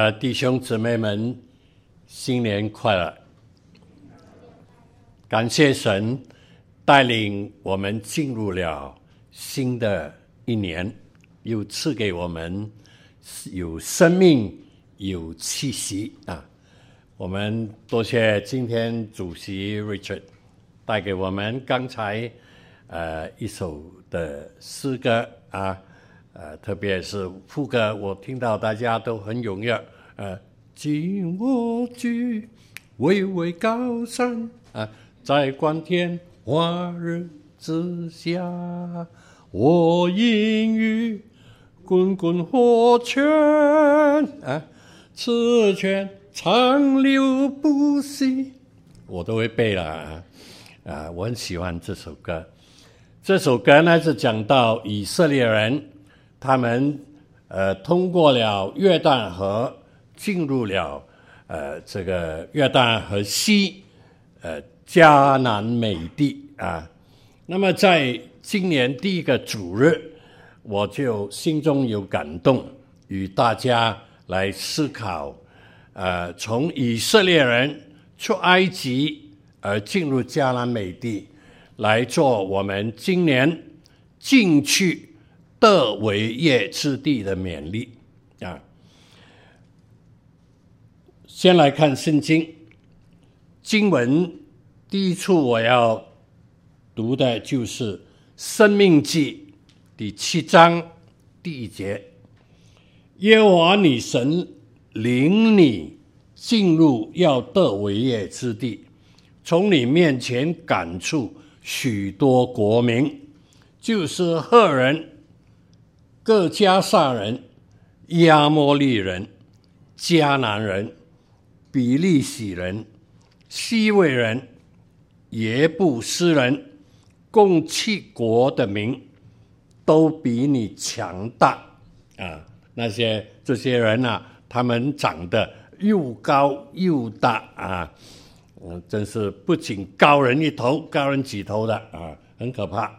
呃，弟兄姊妹们，新年快乐！感谢神带领我们进入了新的一年，又赐给我们有生命、有气息啊！我们多谢今天主席 Richard 带给我们刚才呃一首的诗歌啊。呃，特别是副歌，我听到大家都很踊跃。呃，今我居巍巍高山，啊，在光天化日之下，我饮于滚滚活泉，啊，此泉长流不息。我都会背了啊，啊，我很喜欢这首歌。这首歌呢是讲到以色列人。他们呃通过了约旦河，进入了呃这个约旦河西呃迦南美地啊。那么在今年第一个主日，我就心中有感动，与大家来思考，呃，从以色列人出埃及而进入迦南美地，来做我们今年进去。的为业之地的勉励啊！先来看圣经经文，第一处我要读的就是《生命记》第七章第一节：耶和华你神领你进入要得为业之地，从你面前赶出许多国民，就是赫人。各迦撒人、亚摩利人、迦南人、比利洗人、希未人、耶布斯人，共七国的民，都比你强大啊！那些这些人啊，他们长得又高又大啊，嗯，真是不仅高人一头，高人几头的啊，很可怕。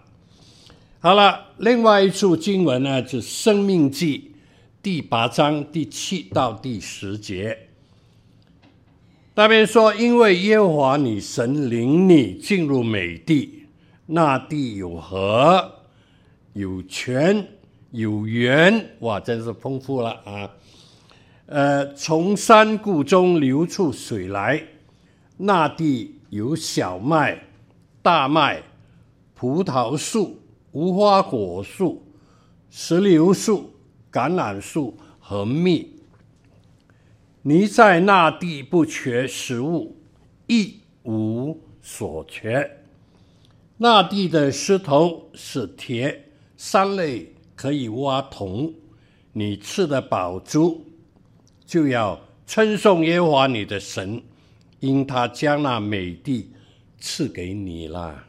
好了，另外一处经文呢，就是《生命记》第八章第七到第十节。那边说：“因为耶和华你神领你进入美地，那地有河，有泉，有源，哇，真是丰富了啊！呃，从山谷中流出水来，那地有小麦、大麦、葡萄树。”无花果树、石榴树、橄榄树和蜜，你在那地不缺食物，一无所缺。那地的石头是铁，山内可以挖铜。你吃的饱足，就要称颂耶和华你的神，因他将那美地赐给你了。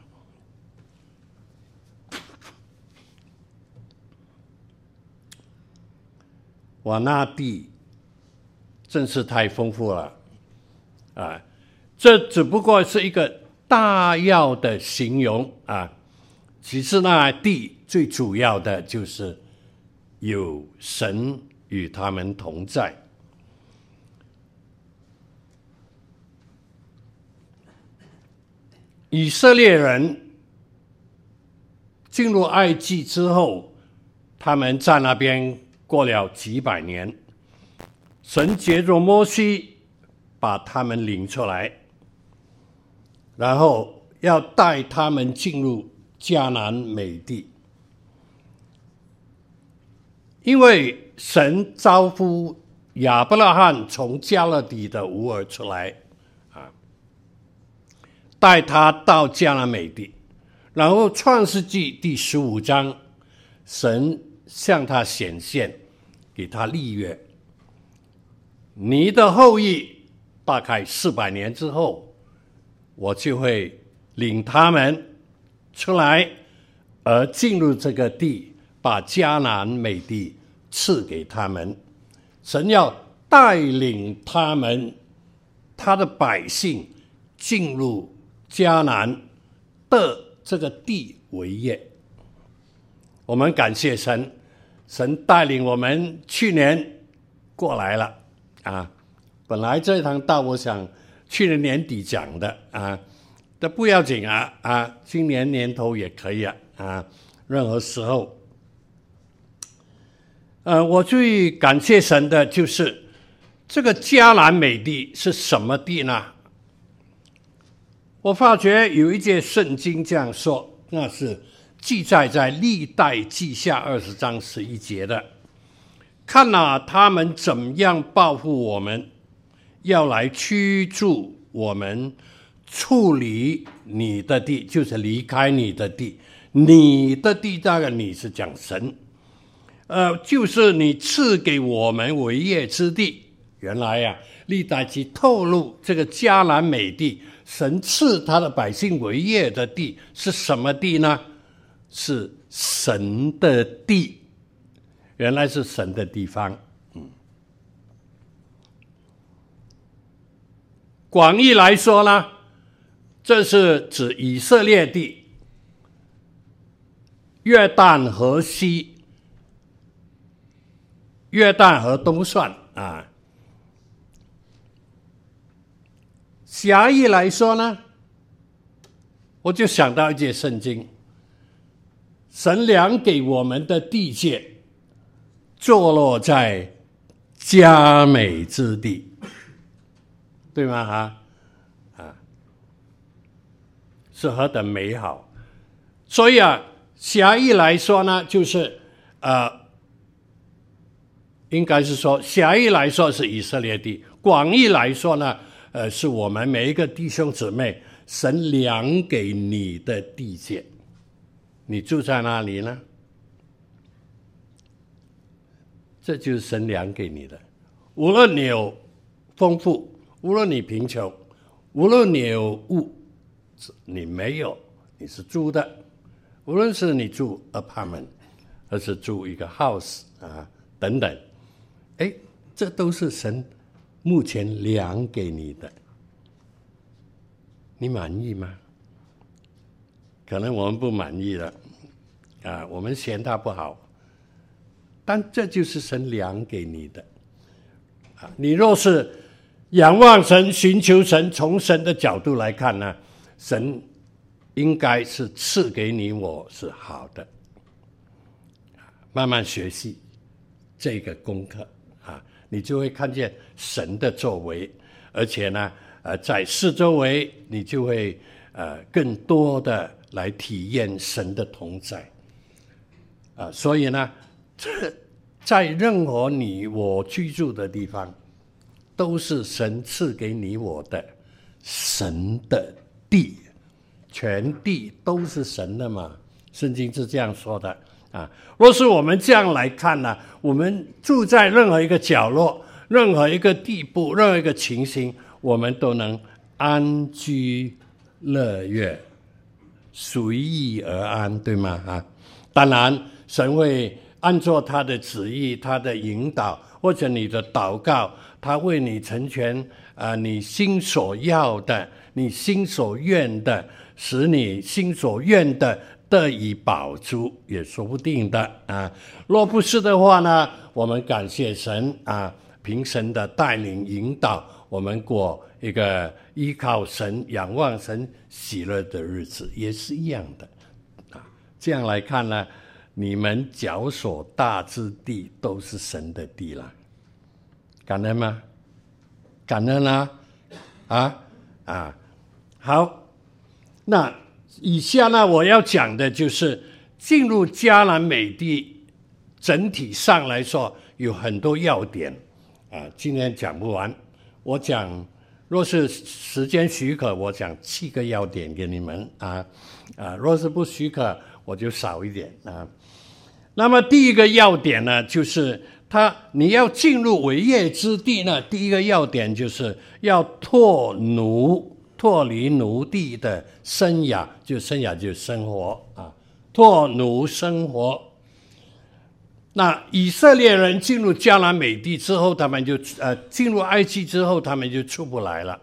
我，那地真是太丰富了啊！这只不过是一个大要的形容啊。其实那地最主要的就是有神与他们同在。以色列人进入埃及之后，他们在那边。过了几百年，神借着摩西把他们领出来，然后要带他们进入迦南美地，因为神招呼亚伯拉罕从迦勒底的乌尔出来，啊，带他到迦南美地，然后创世纪第十五章，神向他显现。给他立约，你的后裔大概四百年之后，我就会领他们出来，而进入这个地，把迦南美地赐给他们。神要带领他们，他的百姓进入迦南的这个地为业。我们感谢神。神带领我们去年过来了，啊。本来这堂道我想去年年底讲的啊，但不要紧啊啊，今年年头也可以啊啊，任何时候。呃，我最感谢神的就是这个迦南美地是什么地呢？我发觉有一节圣经这样说，那是记载在历代记下二十章十一节的。看哪，他们怎样报复我们，要来驱逐我们，处理你的地，就是离开你的地。你的地，大概你是讲神。呃，就是你赐给我们为业之地。原来呀、历代记透露这个迦南美地，神赐他的百姓为业的地是什么地呢？是神的地，原来是神的地方。嗯，广义来说呢，这是指以色列地，约旦河西。约旦河东算啊，狭义来说呢，我就想到一节圣经，神量给我们的地界，坐落在佳美之地，对吗？哈啊，是何等美好！所以啊，狭义来说呢，就是呃。应该是说，狭义来说是以色列地，广义来说呢，呃，是我们每一个弟兄姊妹，神量给你的地界，你住在哪里呢？这就是神量给你的。无论你有丰富，无论你贫穷，无论你有物，你没有，你是租的。无论是你住 apartment，还是住一个 house 啊，等等。哎，这都是神目前量给你的，你满意吗？可能我们不满意了，啊，我们嫌它不好，但这就是神量给你的，啊，你若是仰望神、寻求神，从神的角度来看呢，神应该是赐给你我是好的，慢慢学习这个功课。啊。你就会看见神的作为，而且呢，呃，在四周围，你就会呃更多的来体验神的同在，啊、所以呢，这在任何你我居住的地方，都是神赐给你我的神的地，全地都是神的嘛，圣经是这样说的。啊，若是我们这样来看呢，我们住在任何一个角落、任何一个地步、任何一个情形，我们都能安居乐业，随意而安，对吗？啊，当然，神会按照他的旨意、他的引导，或者你的祷告，他为你成全啊、你心所要的，你心所愿的，使你心所愿的。得以保住也说不定的啊！若不是的话呢，我们感谢神啊，凭神的带领引导，我们过一个依靠神、仰望神、喜乐的日子，也是一样的啊。这样来看呢，你们脚所踏之地都是神的地了，感恩吗？感恩啊！啊啊，好，那。以下呢，我要讲的就是进入迦南美地，整体上来说有很多要点啊，今天讲不完。我讲，若是时间许可，我讲七个要点给你们啊啊，若是不许可，我就少一点啊。那么第一个要点呢，就是他你要进入伟业之地呢，第一个要点就是要脱奴。脱离奴隶的生涯，就生涯就生活啊，脱奴生活。那以色列人进入迦南美地之后，他们就呃进入埃及之后，他们就出不来了。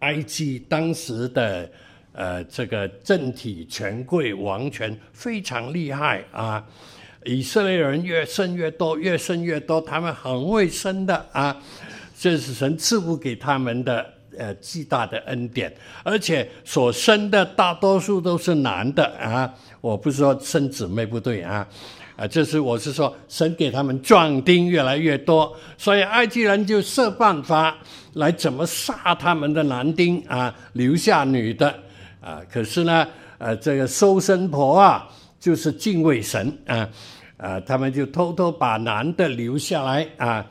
埃及当时的呃这个政体权贵王权非常厉害啊，以色列人越生越多，越生越多，他们很会生的啊，这是神赐福给他们的呃巨大的恩典，而且所生的大多数都是男的啊。我不是说生姊妹不对啊，啊，这是我是说神给他们壮丁越来越多，所以埃及人就设办法来怎么杀他们的男丁啊，留下女的啊。可是呢，呃，这个收生婆啊，就是敬畏神啊，啊，他们就偷偷把男的留下来啊，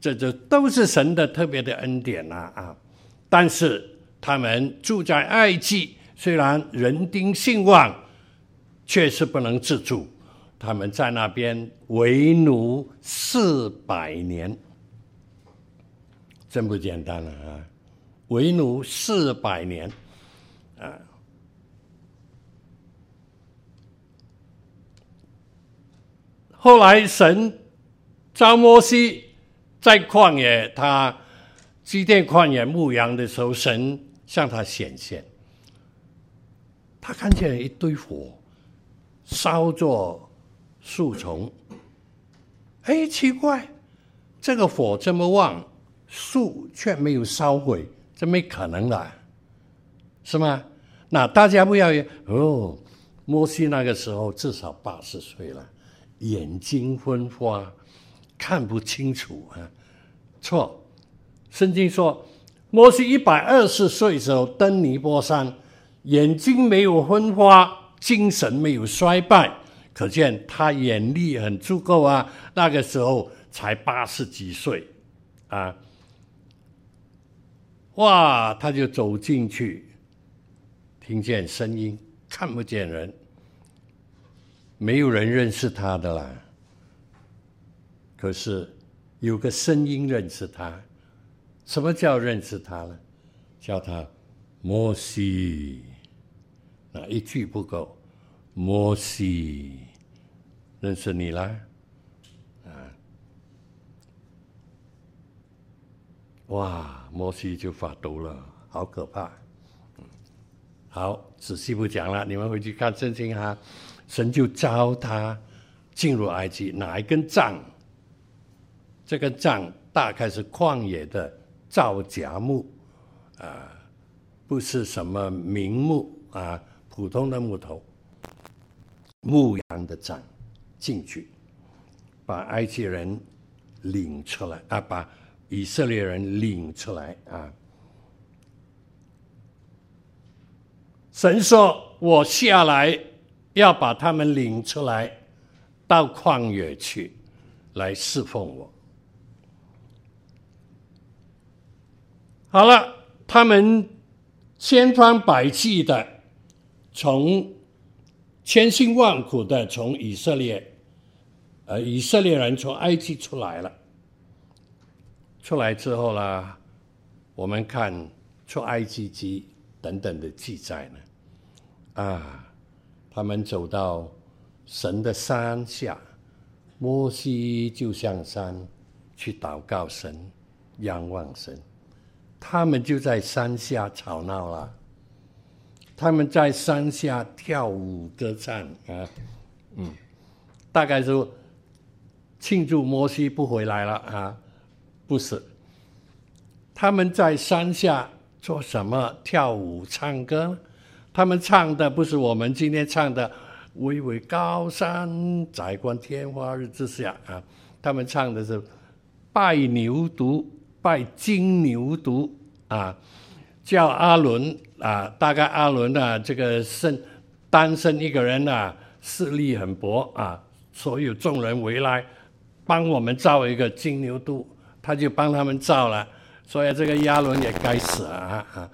这就都是神的特别的恩典呐啊，啊。但是他们住在埃及，虽然人丁兴旺。确实不能自主，他们在那边为奴四百年，真不简单了啊！为奴四百年，后来神召摩西在旷野，他基甸旷野牧羊的时候，神向他显现，他看见一堆火。烧作树丛，哎，奇怪，这个火这么旺，树却没有烧毁，这没可能的，是吗？那大家不要哦。摩西那个时候至少八十岁了，眼睛昏花，看不清楚啊。错，圣经说，摩西一百二十岁时候登尼波山，眼睛没有昏花。精神没有衰败，可见他眼力很足够啊。那个时候才八十几岁，啊，哇，他就走进去，听见声音，看不见人，没有人认识他的啦。可是有个声音认识他，什么叫认识他呢？叫他摩西。那一句不够，摩西认识你啦啊！哇，摩西就发抖了，好可怕。好，仔细不讲了，你们回去看圣经哈。神就召他进入埃及，拿一根杖，这根杖大概是旷野的皂荚木啊，不是什么名木啊。普通的木头，牧羊的杖进去，把埃及人领出来啊，把以色列人领出来啊。神说：“我下来要把他们领出来，到旷野去，来侍奉我。”好了，他们千方百计的。从千辛万苦的从以色列，呃，以色列人从埃及出来了。出来之后呢，我们看出埃及记等等的记载呢，啊，他们走到神的山下，摩西就上山去祷告神，仰望神，他们就在山下吵闹了。他们在山下跳舞歌唱啊，嗯，大概是庆祝摩西不回来了啊，不是？他们在山下做什么？跳舞唱歌？他们唱的不是我们今天唱的“巍巍高山在观天花日之下”啊，他们唱的是拜牛犊、拜金牛犊啊。叫阿伦啊，大概阿伦啊，这个身单身一个人啊，势力很薄啊，所有众人围来帮我们造一个金牛犊，他就帮他们造了，所以这个亚伦也该死啊啊！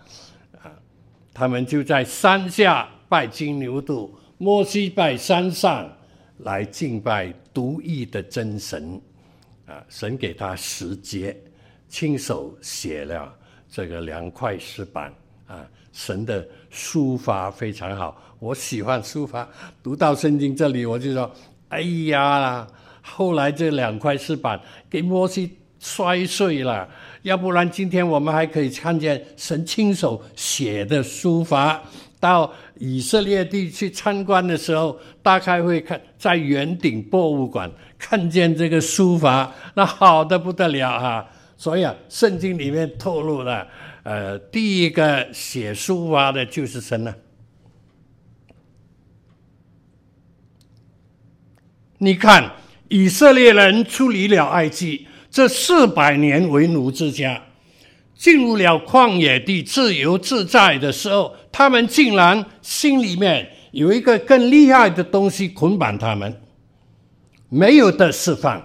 他们就在山下拜金牛犊，摩西拜山上来敬拜独一的真神啊，神给他十诫，亲手写了。这个两块石板啊，神的书法非常好，我喜欢书法。读到圣经这里，我就说：哎呀，后来这两块石板给摩西摔碎了，要不然今天我们还可以看见神亲手写的书法。到以色列地去参观的时候，大概会看在圆顶博物馆看见这个书法，那好得不得了啊！所以啊，圣经里面透露了，呃，第一个写书法的就是神了。你看，以色列人出离了埃及，这四百年为奴之家，进入了旷野地自由自在的时候，他们竟然心里面有一个更厉害的东西捆绑他们，没有的释放。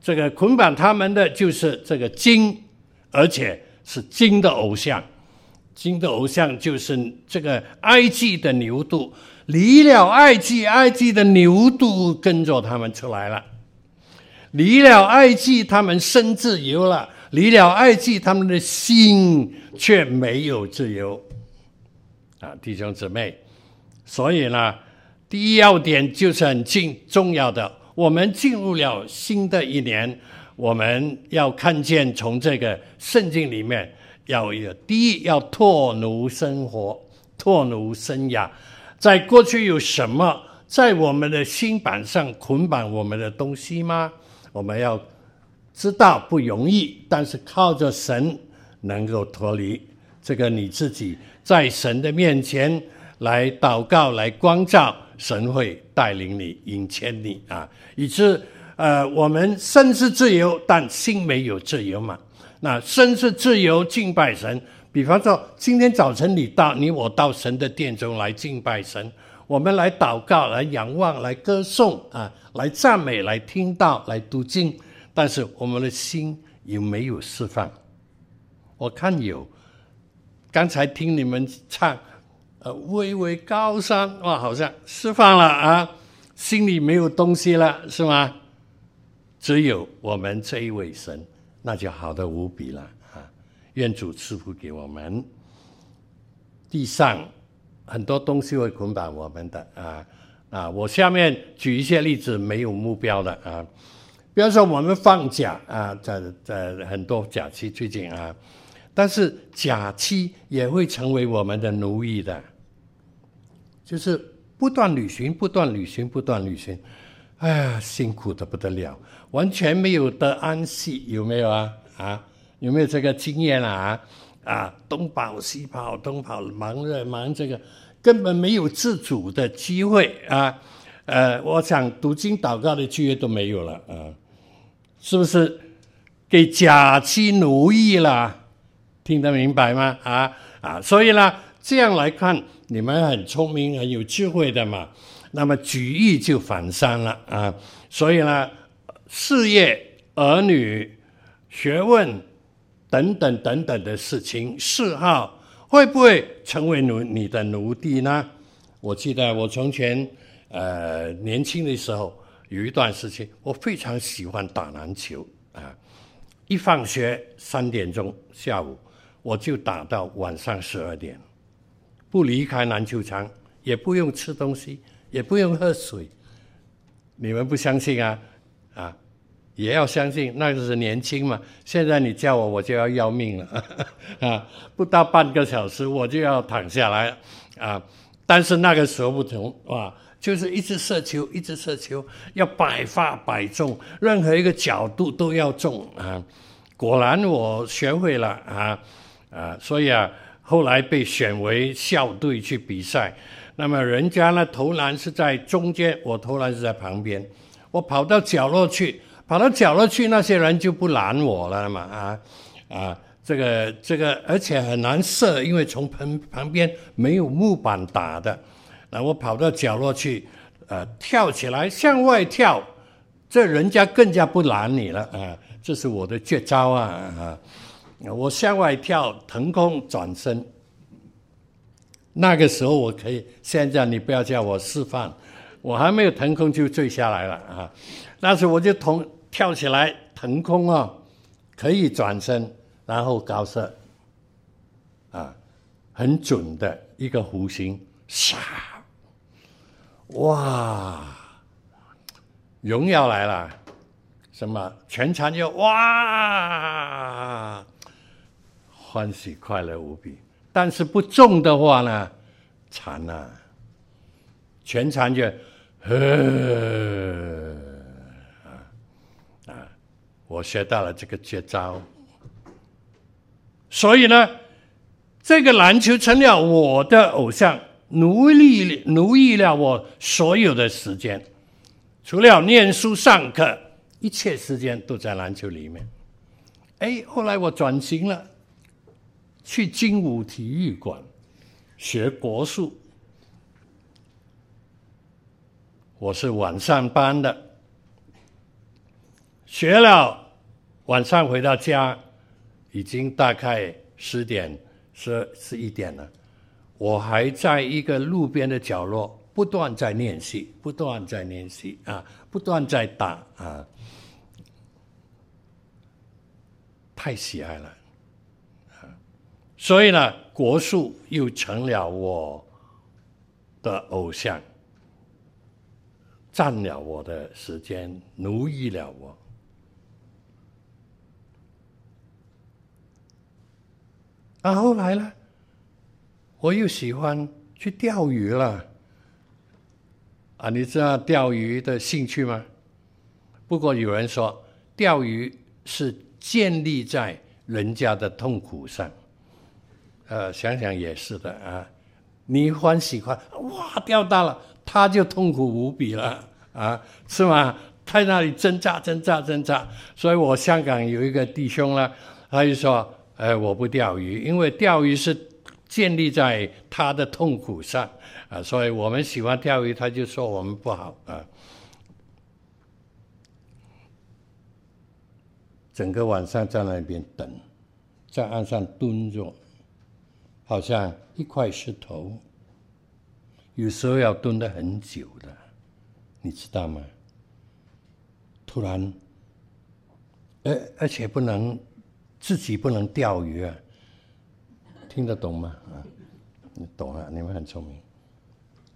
这个捆绑他们的就是这个金，而且是金的偶像，金的偶像就是这个埃及的牛犊。离了埃及，埃及的牛犊跟着他们出来了；离了埃及，他们身自由了；离了埃及，他们的心却没有自由。啊，弟兄姊妹，所以呢，第一要点就是很重重要的。我们进入了新的一年，我们要看见从这个圣经里面要有第一要脱奴生活，脱奴生涯。在过去有什么在我们的心板上捆绑我们的东西吗？我们要知道不容易，但是靠着神能够脱离。这个你自己在神的面前来祷告，来光照。神会带领你，引牵你啊，以致呃，我们身是自由，但心没有自由嘛。那身是自由，敬拜神。比方说，今天早晨你到你我到神的殿中来敬拜神，我们来祷告，来仰望，来歌颂啊，来赞美，来听到，来读经。但是我们的心有没有释放？我看有。刚才听你们唱。呃，巍巍高山，哇，好像释放了啊，心里没有东西了，是吗？只有我们这一位神，那就好的无比了啊！愿主赐福给我们。地上很多东西会捆绑我们的啊啊！我下面举一些例子，没有目标的啊，比方说我们放假啊，在在很多假期最近啊，但是假期也会成为我们的奴役的。就是不断旅行，不断旅行，不断旅行，哎呀，辛苦的不得了，完全没有得安息，有没有啊？啊，有没有这个经验啊？啊，东跑西跑，东跑忙着忙这个，根本没有自主的机会啊！呃，我想读经祷告的机会都没有了啊，是不是？给假期奴役了，听得明白吗？啊啊，所以呢，这样来看。你们很聪明、很有智慧的嘛，那么举一就反三了啊！所以呢，事业、儿女、学问等等等等的事情、嗜好，会不会成为奴你的奴隶呢？我记得我从前呃年轻的时候，有一段时间，我非常喜欢打篮球啊！一放学三点钟下午，我就打到晚上十二点。不离开篮球场，也不用吃东西，也不用喝水。你们不相信啊？啊，也要相信，那就是年轻嘛。现在你叫我，我就要要命了 啊！不到半个小时，我就要躺下来啊。但是那个时候不同哇，就是一直射球，一直射球，要百发百中，任何一个角度都要中啊。果然我学会了啊啊，所以啊。后来被选为校队去比赛，那么人家呢投篮是在中间，我投篮是在旁边，我跑到角落去，跑到角落去，那些人就不拦我了嘛啊啊，这个这个，而且很难射，因为从旁旁边没有木板打的，那我跑到角落去，呃，跳起来向外跳，这人家更加不拦你了啊，这是我的绝招啊啊！我向外跳，腾空转身。那个时候我可以，现在你不要叫我示范，我还没有腾空就坠下来了啊！那时我就同跳起来腾空啊，可以转身，然后高射，啊，很准的一个弧形，唰，哇，荣耀来了，什么全场就哇！欢喜快乐无比，但是不中的话呢，惨了，全场就呵！我学到了这个绝招，所以呢，这个篮球成了我的偶像，奴隶奴役了我所有的时间，除了念书上课，一切时间都在篮球里面。哎，后来我转型了，去精武体育馆。学国术，我是晚上班的，学了晚上回到家，已经大概十点、十十一点了，我还在一个路边的角落，不断在练习，不断在练习啊，不断在打啊，太喜爱了。所以呢，国术又成了我的偶像，占了我的时间，奴役了我。啊，后来呢，我又喜欢去钓鱼了。啊，你知道钓鱼的兴趣吗？不过有人说，钓鱼是建立在人家的痛苦上。呃，想想也是的啊，你欢喜欢哇，钓到了，他就痛苦无比了啊，是吗？在那里挣扎挣扎挣扎，所以我香港有一个弟兄呢，他就说，呃，我不钓鱼，因为钓鱼是建立在他的痛苦上啊，所以我们喜欢钓鱼，他就说我们不好啊。整个晚上在那边等，在岸上蹲着。好像一块石头，有时候要蹲得很久的，你知道吗？突然，而而且不能自己不能钓鱼啊，听得懂吗？啊，你懂了，你们很聪明。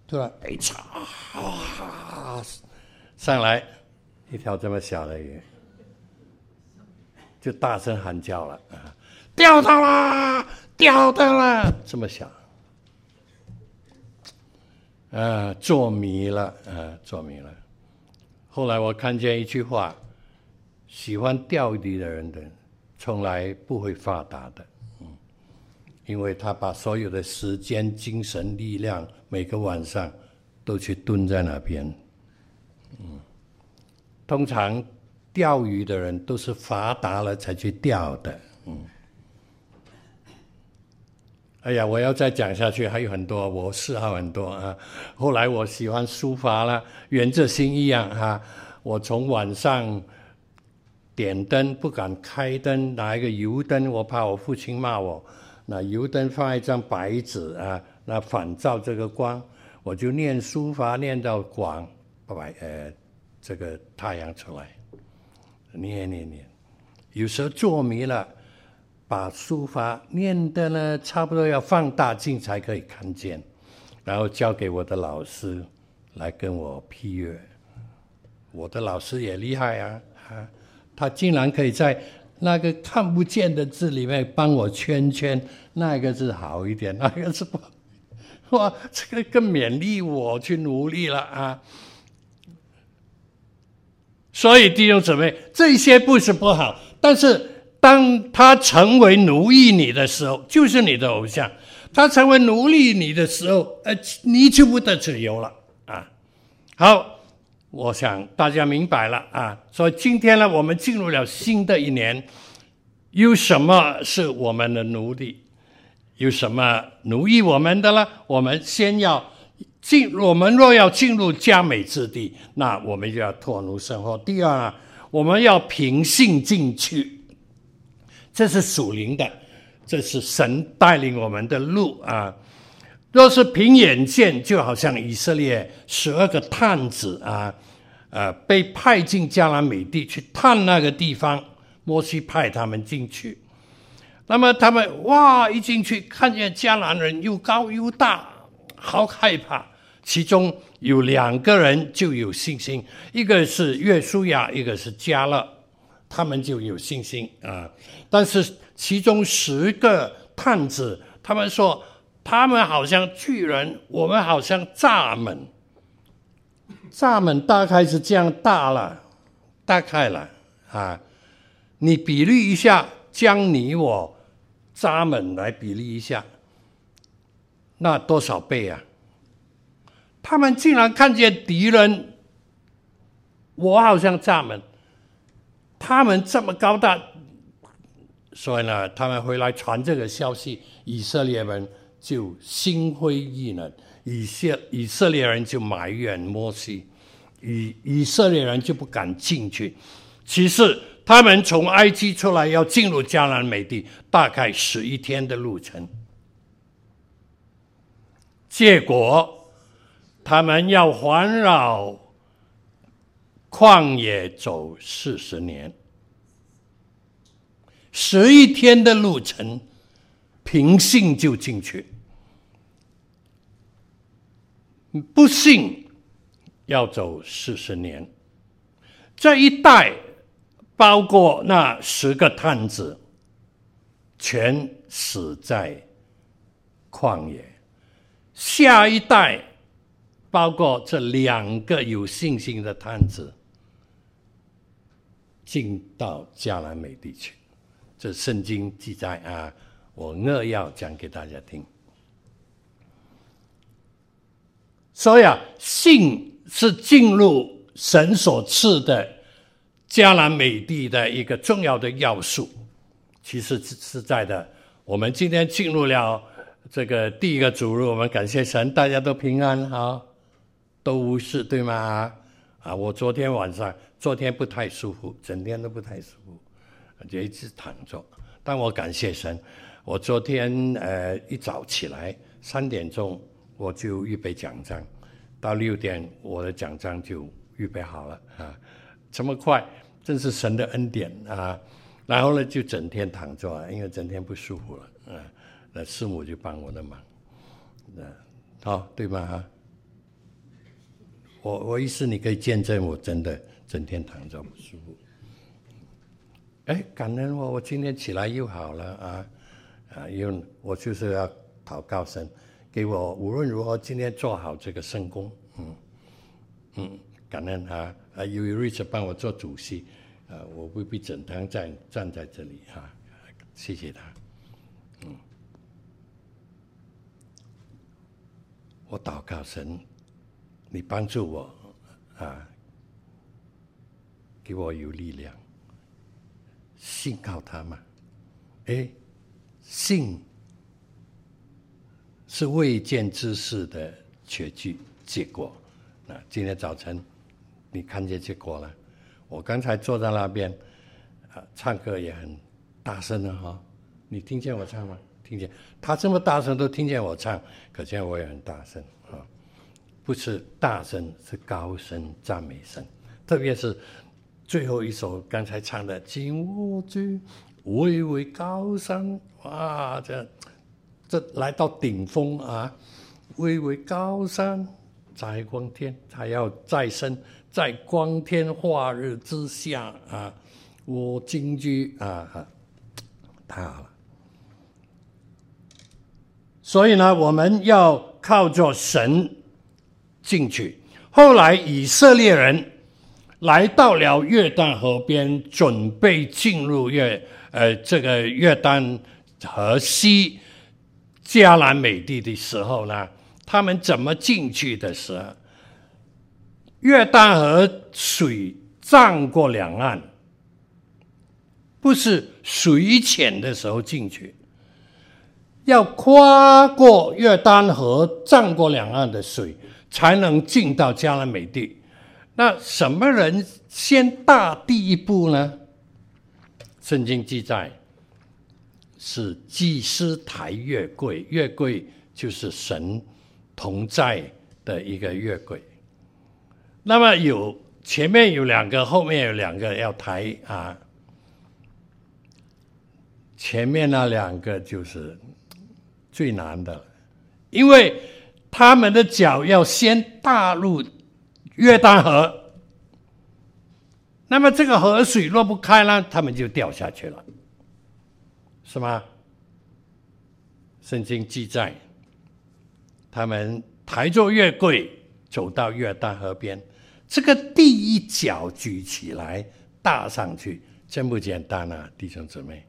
突然，哎嚓，哇，上来一条这么小的鱼，就大声喊叫了啊，钓到啦！钓到了，这么小，啊，做迷了，啊，做迷了。后来我看见一句话：喜欢钓鱼的人的，从来不会发达的，嗯，因为他把所有的时间、精神力量，每个晚上都去蹲在那边，嗯。通常钓鱼的人都是发达了才去钓的，嗯。哎呀，我要再讲下去，还有很多，我嗜好很多啊。后来我喜欢书法了，原则新一样哈、我从晚上点灯不敢开灯，拿一个油灯，我怕我父亲骂我。那油灯放一张白纸啊，那反照这个光，我就念书法，念到光白呃这个太阳出来，念念念，有时候做迷了。把书法念的呢，差不多要放大镜才可以看见，然后交给我的老师来跟我批阅。我的老师也厉害啊，啊，他竟然可以在那个看不见的字里面帮我圈圈，那个字好一点，那个字不好，哇，这个更勉励我去努力了啊。所以弟兄姊妹，这些不是不好，但是。当他成为奴役你的时候，就是你的偶像；他成为奴隶你的时候，呃，你就不得自由了啊！好，我想大家明白了啊。所以今天呢，我们进入了新的一年，有什么是我们的奴隶？有什么奴役我们的呢？我们先要进，我们若要进入佳美之地，那我们就要脱奴生活。第二呢，我们要平信进去。这是属灵的，这是神带领我们的路啊！若是凭眼见，就好像以色列十二个探子啊，呃，被派进迦南美地去探那个地方，摩西派他们进去。那么他们哇，一进去看见迦南人又高又大，好害怕。其中有两个人就有信心，一个是约书亚，一个是迦勒。他们就有信心啊，但是其中十个探子，他们说他们好像巨人，我们好像蚱蜢。蚱蜢大概是这样大了，大概了啊。你比喻一下，将你我蚱蜢来比喻一下，那多少倍啊？他们竟然看见敌人，我好像蚱蜢，他们这么高大，所以呢，他们回来传这个消息，以色列人就心灰意冷，以色以色列人就埋怨摩西，以以色列人就不敢进去。其实他们从埃及出来要进入迦南美地，大概十一天的路程，结果。他们要环绕旷野走四十年，十一天的路程，凭信就进去，不信要走四十年。这一代包括那十个探子，全死在旷野，下一代。包括这两个有信心的探子进到迦南美地去，这圣经记载啊，我扼要讲给大家听。所以啊，信是进入神所赐的迦南美地的一个重要的要素。其实是在的，我们今天进入了这个第一个主日，我们感谢神，大家都平安好。都无事对吗？啊，我昨天晚上昨天不太舒服，整天都不太舒服，就一直躺着。但我感谢神，我昨天呃一早起来三点钟我就预备讲章，到六点我的讲章就预备好了啊，这么快，真是神的恩典啊！然后呢就整天躺着，因为整天不舒服了啊，那师母就帮我的忙，啊，好对吗？我我意思，你可以见证，我真的整天躺着不舒服。哎，感恩我，我今天起来又好了啊啊！因为我就是要祷告神，给我无论如何今天做好这个圣工。嗯嗯，感恩他啊！由于瑞 c 帮我做主席，啊，我不必整堂站站在这里啊，谢谢他。嗯，我祷告神。你帮助我啊，给我有力量，信靠他吗？哎，信是未见之事的确据结果。那今天早晨你看见结果了？我刚才坐在那边啊，唱歌也很大声的哈。你听见我唱吗？听见？他这么大声都听见我唱，可见我也很大声啊。不是大声，是高声赞美声，特别是最后一首刚才唱的《紧握住巍巍高山》，哇，这这来到顶峰啊！巍巍高山在光天，他要再生在光天化日之下啊！我进去啊，太好了。所以呢，我们要靠着神。进去。后来以色列人来到了约旦河边，准备进入约呃这个约旦河西加兰美地的时候呢，他们怎么进去的时候？约旦河水涨过两岸，不是水浅的时候进去，要跨过约旦河涨过两岸的水。才能进到加兰美地。那什么人先大第一步呢？圣经记载是祭司抬月柜，月柜就是神同在的一个月柜。那么有前面有两个，后面有两个要抬啊。前面那两个就是最难的，因为。他们的脚要先踏入约旦河，那么这个河水落不开了，他们就掉下去了，是吗？圣经记载他们抬着月柜走到约旦河边，这个第一脚举起来踏上去，真不简单啊，弟兄姊妹。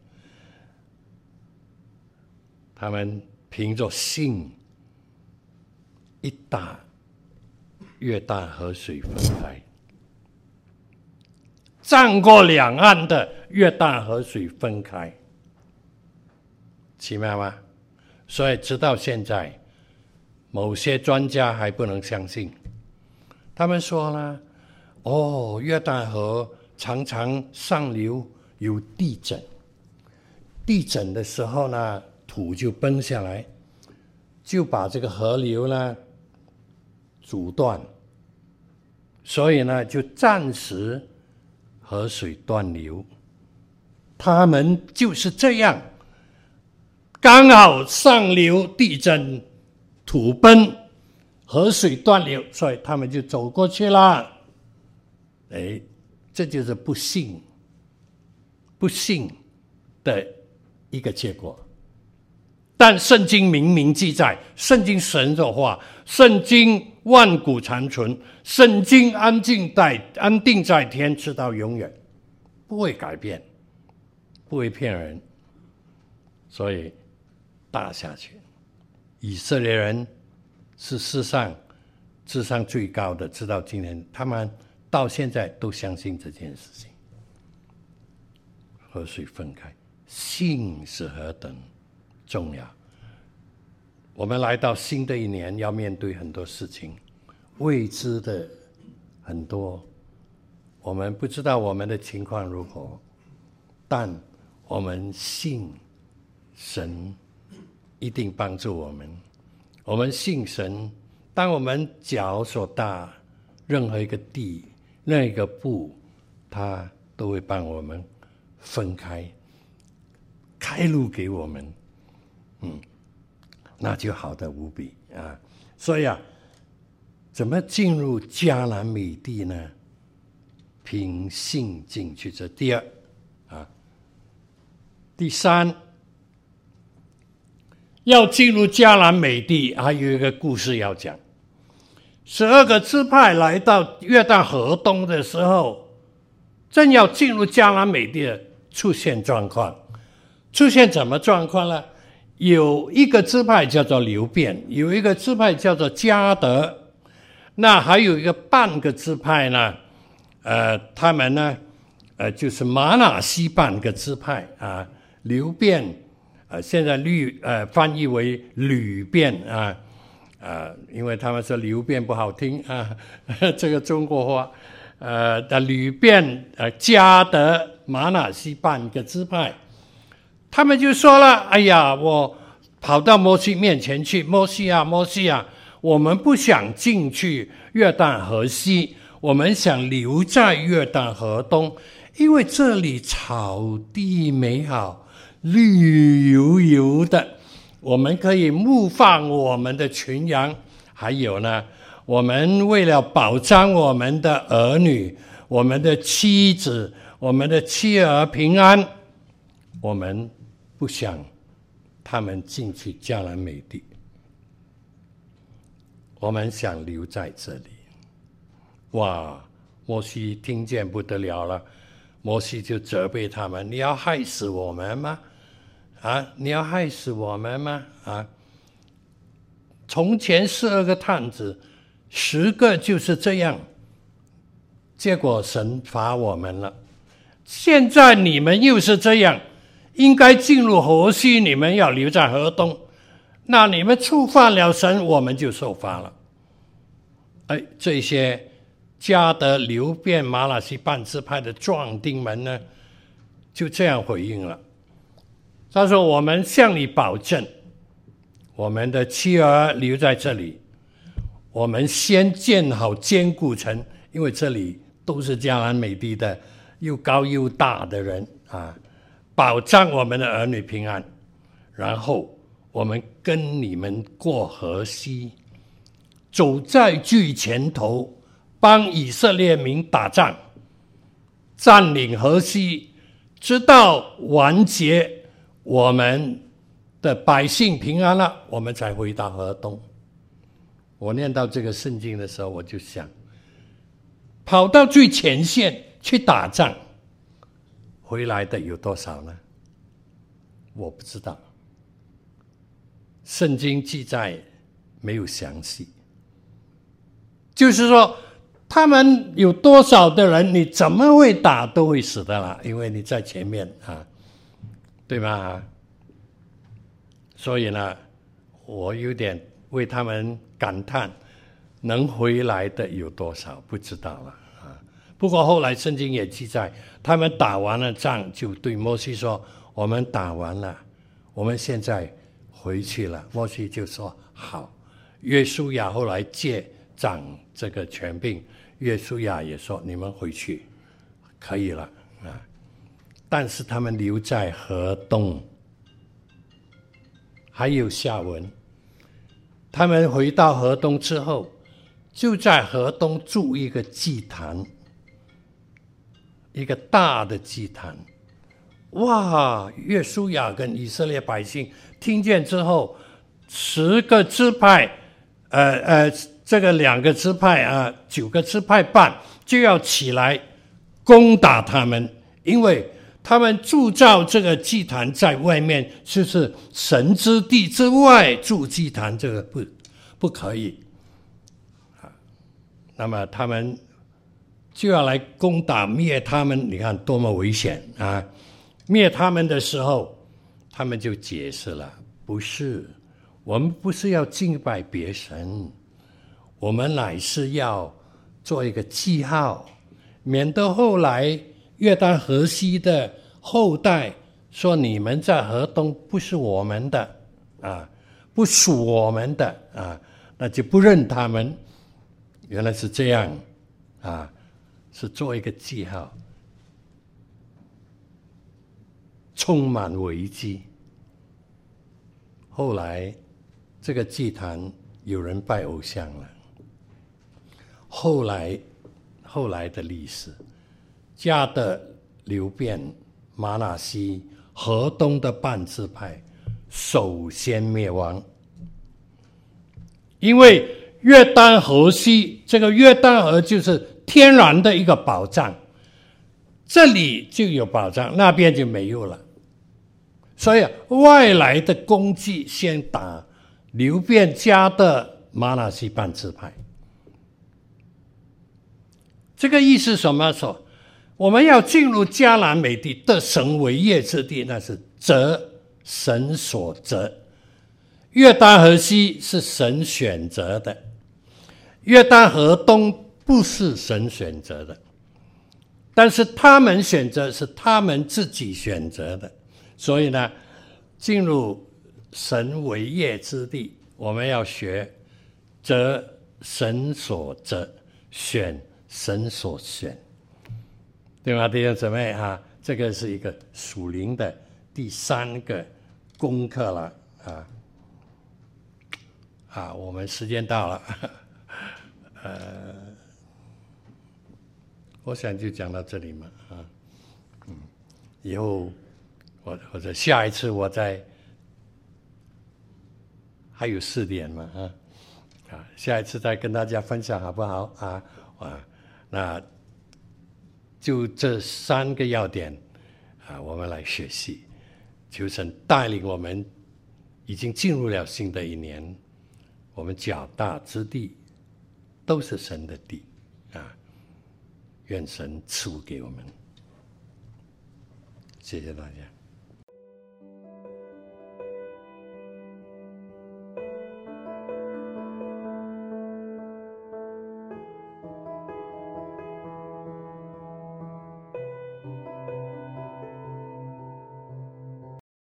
他们凭着信，一打约旦河水分开，战过两岸的约旦河水分开，奇妙吗？所以直到现在，某些专家还不能相信。他们说呢：“哦，约旦河常常上流有地震，地震的时候呢。”土就崩下来，就把这个河流呢阻断，所以呢就暂时河水断流。他们就是这样，刚好上流地震，土崩，河水断流，所以他们就走过去了。哎，这就是不幸，不幸的一个结果。但圣经明明记载，圣经神的话，圣经万古长存，圣经安静在安定在天，直到永远，不会改变，不会骗人，所以打下去。以色列人是世上智商最高的，直到今天，他们到现在都相信这件事情。河水分开，信是何等重要！我们来到新的一年，要面对很多事情，未知的很多，我们不知道我们的情况如何，但我们信神一定帮助我们。我们信神，当我们脚所踏任何一个地、任何一个步，他都会帮我们分开，开路给我们。嗯，那就好的无比啊！所以啊，怎么进入迦南美地呢？凭信进去，这第二啊。第三，要进入迦南美地，还有一个故事要讲。十二个支派来到约旦河东的时候，正要进入迦南美地，出现状况，出现什么状况呢？有一个支派叫做流便，有一个支派叫做迦得，那还有一个半个支派呢，呃，他们呢，呃，就是玛拿西半个支派啊，流便，呃，现在律呃翻译为吕便啊，呃，因为他们说流便不好听啊，这个中国话，呃，的吕便呃迦得玛拿西半个支派。他们就说了：“哎呀，我跑到摩西面前去，摩西啊，摩西啊，我们不想进去约旦河西，我们想留在约旦河东，因为这里草地美好，绿油油的，我们可以牧放我们的群羊。还有呢，我们为了保障我们的儿女、我们的妻子、我们的妻儿平安，我们。”不想他们进去迦南美地，我们想留在这里。哇！摩西听见不得了了，摩西就责备他们：“你要害死我们吗？啊！你要害死我们吗？啊！从前十二个探子，十个就是这样，结果神罚我们了。现在你们又是这样。”应该进入河西，你们要留在河东。那你们触犯了神，我们就受罚了。哎，这些迦德、流便、玛拿西半支派的壮丁们呢，就这样回应了。他说：“我们向你保证，我们的妻儿留在这里，我们先建好坚固城，因为这里都是迦南美地的又高又大的人啊。”保障我们的儿女平安，然后我们跟你们过河西，走在最前头，帮以色列民打仗，占领河西，直到完结，我们的百姓平安了，我们才回到河东。我念到这个圣经的时候，我就想，跑到最前线去打仗，回来的有多少呢？我不知道，圣经记载没有详细。就是说，他们有多少的人，你怎么会打都会死的啦，因为你在前面啊，对吧？所以呢，我有点为他们感叹，能回来的有多少不知道了啊。不过后来圣经也记载，他们打完了仗，就对摩西说：“我们打完了，我们现在回去了。”摩西就说：“好。”约书亚后来借掌这个权柄，约书亚也说：“你们回去可以了啊。”但是他们留在河东，还有下文。他们回到河东之后，就在河东筑一个祭坛，一个大的祭坛。哇！约书亚跟以色列百姓听见之后，十个支派，呃呃。这个两个支派啊，九个支派半就要起来攻打他们，因为他们铸造这个祭坛在外面，就是神之地之外筑祭坛，这个不不可以啊。那么他们就要来攻打灭他们，你看多么危险啊！灭他们的时候，他们就解释了：不是，我们不是要敬拜别神。我们乃是要做一个记号，免得后来约旦河西的后代说你们在河东不是我们的啊，不属我们的啊，那就不认他们。原来是这样啊，是做一个记号，充满危机。后来这个祭坛有人拜偶像了。后来，后来的历史，迦得、流变，马纳西、河东的半支派首先灭亡，因为约旦河西这个约旦河就是天然的一个保障，这里就有保障，那边就没有了，所以外来的攻击先打流变家的、玛拿西半支派。这个意思什么？说我们要进入迦南美地得神为业之地，那是择神所择。约旦河西是神选择的，约旦河东不是神选择的，但是他们选择是他们自己选择的。所以呢，进入神为业之地，我们要学择神所择，选。神所选，对吗？弟兄姊妹啊，这个是一个属灵的第三个功课了啊！啊，我们时间到了，呃，我想就讲到这里嘛啊，嗯，以后我或者下一次我再还有四点嘛啊啊，下一次再跟大家分享好不好啊啊？那就这三个要点啊，我们来学习，求神带领我们，已经进入了新的一年，我们脚踏之地都是神的地，愿神赐福给我们，谢谢大家。